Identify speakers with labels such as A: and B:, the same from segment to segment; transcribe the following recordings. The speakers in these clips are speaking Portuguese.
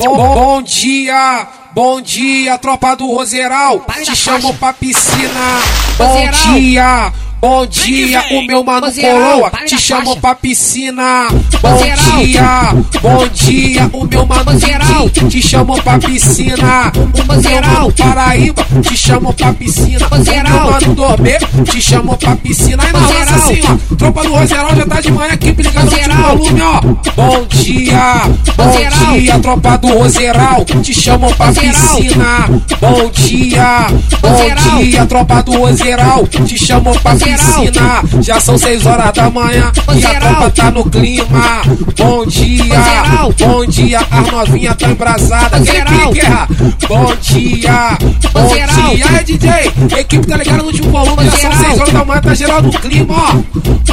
A: Bom, bom dia, bom dia, tropa do Roseral. Te chamo pra piscina. Bom dia, bom dia, o meu mano coroa. Te chamo pra piscina. Bom dia, bom dia, o meu mano Didi. Te chamo pra piscina. O mano Paraíba. Te chamo pra piscina. O mano Dormê. Te chamo pra piscina. Aí na roça assim, ó. Tropa do Roseral já tá de manhã aqui, ligado no volume, ó. Bom dia, bom dia, tropa do Roseral. Te chamo pra piscina. Bom dia, bom dia, tropa do Roseral. Te chamo pra piscina. Já são seis horas da manhã e a tropa tá no clima. Bom dia, bom dia, as novinhas tá embrasada. Guerra? Bom dia, bom dia. É DJ, equipe tá ligada no último volume. Já são seis horas da manhã, tá geral no clima, ó.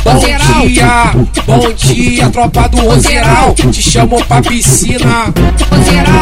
A: Bom dia, bom dia, tropa do Roseral. Te chamo pra piscina.
B: Roseral,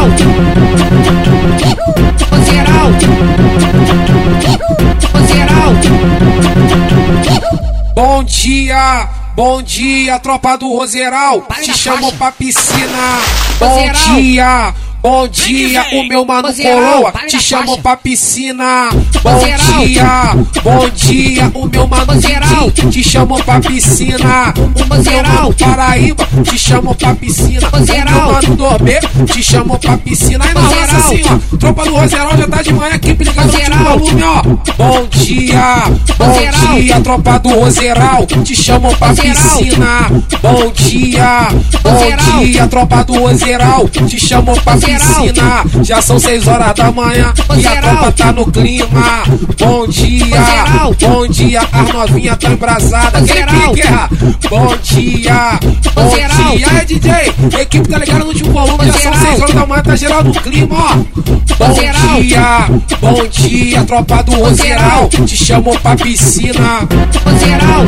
A: Bom dia, bom dia, tropa do Roseral. Te chamo pra piscina. Bom dia. Bom dia, o meu mano coroa. Te
B: na
A: chamo
B: faixa.
A: pra piscina. Bom dia, bom dia, o meu mano. Didi. Te chamo pra piscina. O mano Paraíba. Te chamo pra piscina. O meu mano Dormê. Te chamo pra piscina. Aí na roça assim, ó. Tropa do Roseral já tá de manhã aqui, ligado no volume, ó. Bom dia, bom dia, tropa do Roseral. Te chamo pra piscina. Bom dia, bom dia, tropa do Roseral. Te chamo pra
B: Roseral.
A: Piscina. Já são seis horas da manhã e a tropa tá no clima. Bom dia, bom dia, as novinhas tá embrasada. Guerra? Bom dia, bom dia. É DJ, equipe tá ligada no último volume. Já são seis horas da manhã, tá geral no clima, ó. Bom dia, bom dia, tropa do
B: Roseral.
A: Te chamo pra piscina.
B: Roseral,